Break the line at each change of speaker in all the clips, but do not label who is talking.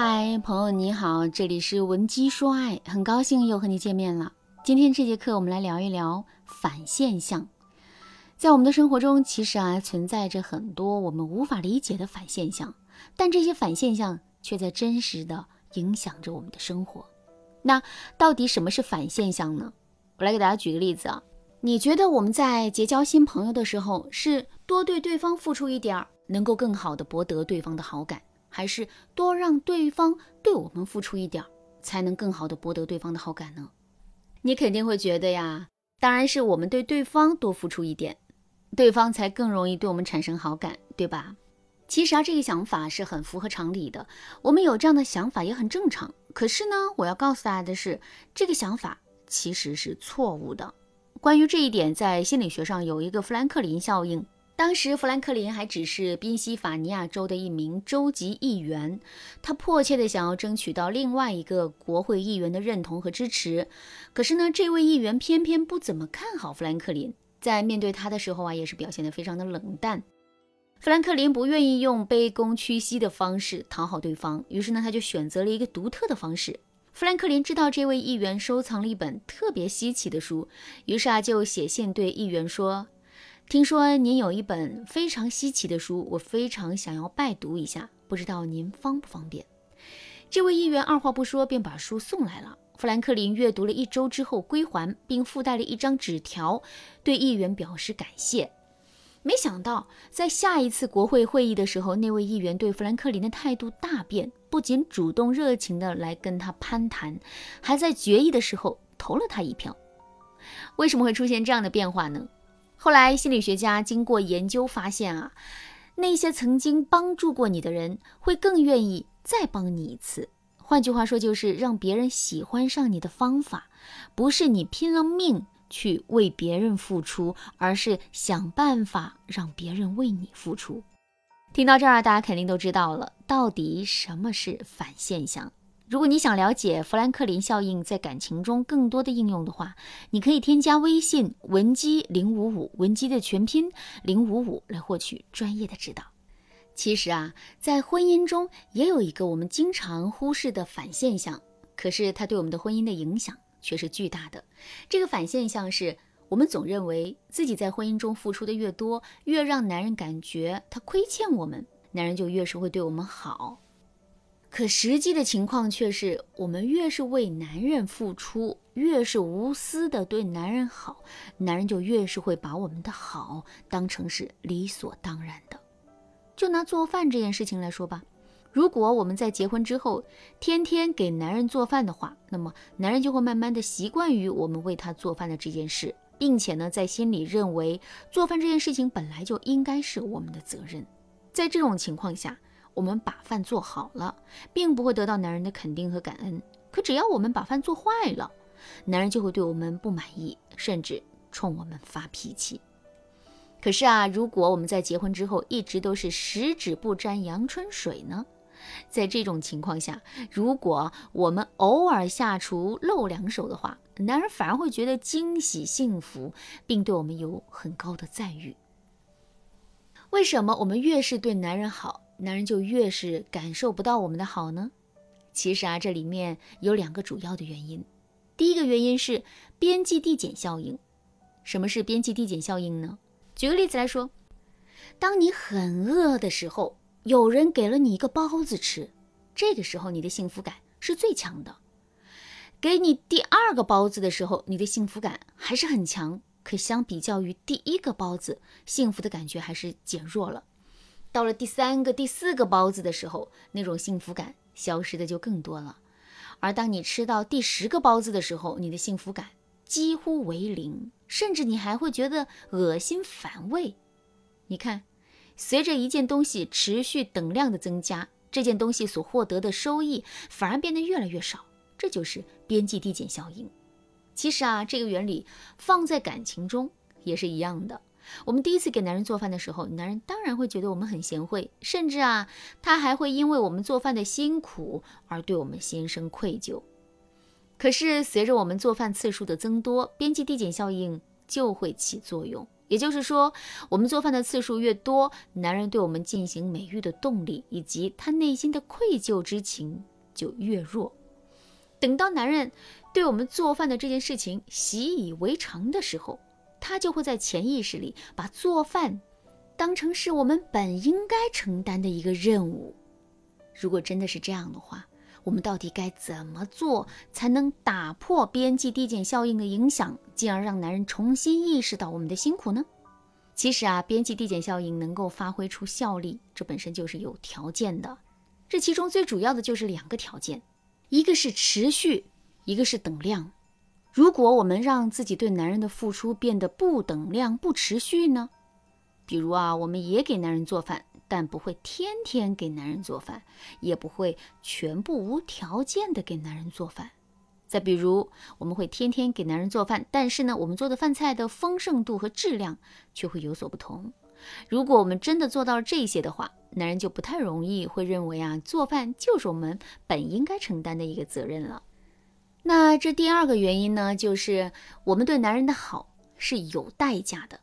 嗨，朋友你好，这里是文姬说爱，很高兴又和你见面了。今天这节课我们来聊一聊反现象。在我们的生活中，其实啊存在着很多我们无法理解的反现象，但这些反现象却在真实的影响着我们的生活。那到底什么是反现象呢？我来给大家举个例子啊，你觉得我们在结交新朋友的时候，是多对对方付出一点儿，能够更好的博得对方的好感？还是多让对方对我们付出一点，才能更好的博得对方的好感呢？你肯定会觉得呀，当然是我们对对方多付出一点，对方才更容易对我们产生好感，对吧？其实啊，这个想法是很符合常理的，我们有这样的想法也很正常。可是呢，我要告诉大家的是，这个想法其实是错误的。关于这一点，在心理学上有一个富兰克林效应。当时，富兰克林还只是宾夕法尼亚州的一名州级议员，他迫切地想要争取到另外一个国会议员的认同和支持。可是呢，这位议员偏偏不怎么看好富兰克林，在面对他的时候啊，也是表现得非常的冷淡。富兰克林不愿意用卑躬屈膝的方式讨好对方，于是呢，他就选择了一个独特的方式。富兰克林知道这位议员收藏了一本特别稀奇的书，于是啊，就写信对议员说。听说您有一本非常稀奇的书，我非常想要拜读一下，不知道您方不方便？这位议员二话不说便把书送来了。富兰克林阅读了一周之后归还，并附带了一张纸条，对议员表示感谢。没想到在下一次国会会议的时候，那位议员对富兰克林的态度大变，不仅主动热情的来跟他攀谈，还在决议的时候投了他一票。为什么会出现这样的变化呢？后来，心理学家经过研究发现啊，那些曾经帮助过你的人，会更愿意再帮你一次。换句话说，就是让别人喜欢上你的方法，不是你拼了命去为别人付出，而是想办法让别人为你付出。听到这儿，大家肯定都知道了，到底什么是反现象。如果你想了解富兰克林效应在感情中更多的应用的话，你可以添加微信文姬零五五，文姬的全拼零五五来获取专业的指导。其实啊，在婚姻中也有一个我们经常忽视的反现象，可是它对我们的婚姻的影响却是巨大的。这个反现象是我们总认为自己在婚姻中付出的越多，越让男人感觉他亏欠我们，男人就越是会对我们好。可实际的情况却是，我们越是为男人付出，越是无私的对男人好，男人就越是会把我们的好当成是理所当然的。就拿做饭这件事情来说吧，如果我们在结婚之后天天给男人做饭的话，那么男人就会慢慢的习惯于我们为他做饭的这件事，并且呢，在心里认为做饭这件事情本来就应该是我们的责任。在这种情况下。我们把饭做好了，并不会得到男人的肯定和感恩。可只要我们把饭做坏了，男人就会对我们不满意，甚至冲我们发脾气。可是啊，如果我们在结婚之后一直都是十指不沾阳春水呢？在这种情况下，如果我们偶尔下厨露两手的话，男人反而会觉得惊喜幸福，并对我们有很高的赞誉。为什么我们越是对男人好？男人就越是感受不到我们的好呢？其实啊，这里面有两个主要的原因。第一个原因是边际递减效应。什么是边际递减效应呢？举个例子来说，当你很饿的时候，有人给了你一个包子吃，这个时候你的幸福感是最强的。给你第二个包子的时候，你的幸福感还是很强，可相比较于第一个包子，幸福的感觉还是减弱了。到了第三个、第四个包子的时候，那种幸福感消失的就更多了。而当你吃到第十个包子的时候，你的幸福感几乎为零，甚至你还会觉得恶心反胃。你看，随着一件东西持续等量的增加，这件东西所获得的收益反而变得越来越少，这就是边际递减效应。其实啊，这个原理放在感情中也是一样的。我们第一次给男人做饭的时候，男人当然会觉得我们很贤惠，甚至啊，他还会因为我们做饭的辛苦而对我们心生愧疚。可是随着我们做饭次数的增多，边际递减效应就会起作用。也就是说，我们做饭的次数越多，男人对我们进行美育的动力以及他内心的愧疚之情就越弱。等到男人对我们做饭的这件事情习以为常的时候，他就会在潜意识里把做饭当成是我们本应该承担的一个任务。如果真的是这样的话，我们到底该怎么做才能打破边际递减效应的影响，进而让男人重新意识到我们的辛苦呢？其实啊，边际递减效应能够发挥出效力，这本身就是有条件的。这其中最主要的就是两个条件，一个是持续，一个是等量。如果我们让自己对男人的付出变得不等量、不持续呢？比如啊，我们也给男人做饭。但不会天天给男人做饭，也不会全部无条件的给男人做饭。再比如，我们会天天给男人做饭，但是呢，我们做的饭菜的丰盛度和质量却会有所不同。如果我们真的做到了这些的话，男人就不太容易会认为啊，做饭就是我们本应该承担的一个责任了。那这第二个原因呢，就是我们对男人的好是有代价的。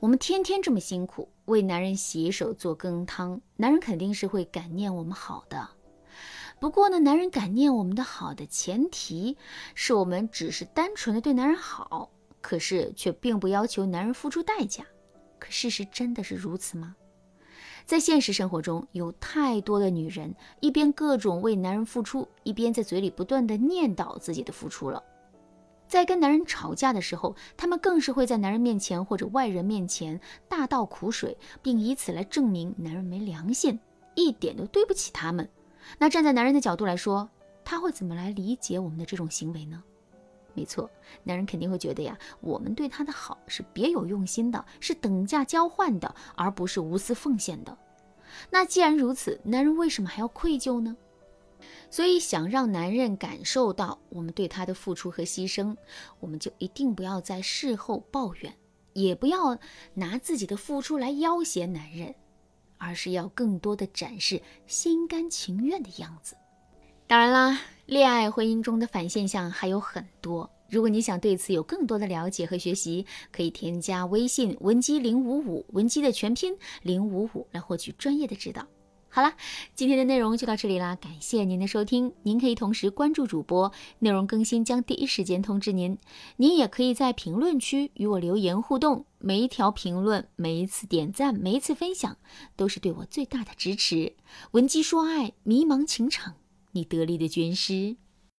我们天天这么辛苦为男人洗手做羹汤，男人肯定是会感念我们好的。不过呢，男人感念我们的好的前提是我们只是单纯的对男人好，可是却并不要求男人付出代价。可事实真的是如此吗？在现实生活中，有太多的女人一边各种为男人付出，一边在嘴里不断的念叨自己的付出了。在跟男人吵架的时候，他们更是会在男人面前或者外人面前大倒苦水，并以此来证明男人没良心，一点都对不起他们。那站在男人的角度来说，他会怎么来理解我们的这种行为呢？没错，男人肯定会觉得呀，我们对他的好是别有用心的，是等价交换的，而不是无私奉献的。那既然如此，男人为什么还要愧疚呢？所以，想让男人感受到我们对他的付出和牺牲，我们就一定不要在事后抱怨，也不要拿自己的付出来要挟男人，而是要更多的展示心甘情愿的样子。当然啦，恋爱婚姻中的反现象还有很多。如果你想对此有更多的了解和学习，可以添加微信文姬零五五，文姬的全拼零五五，来获取专业的指导。好了，今天的内容就到这里啦，感谢您的收听。您可以同时关注主播，内容更新将第一时间通知您。您也可以在评论区与我留言互动，每一条评论、每一次点赞、每一次分享，都是对我最大的支持。文姬说爱，迷茫情场，你得力的军师。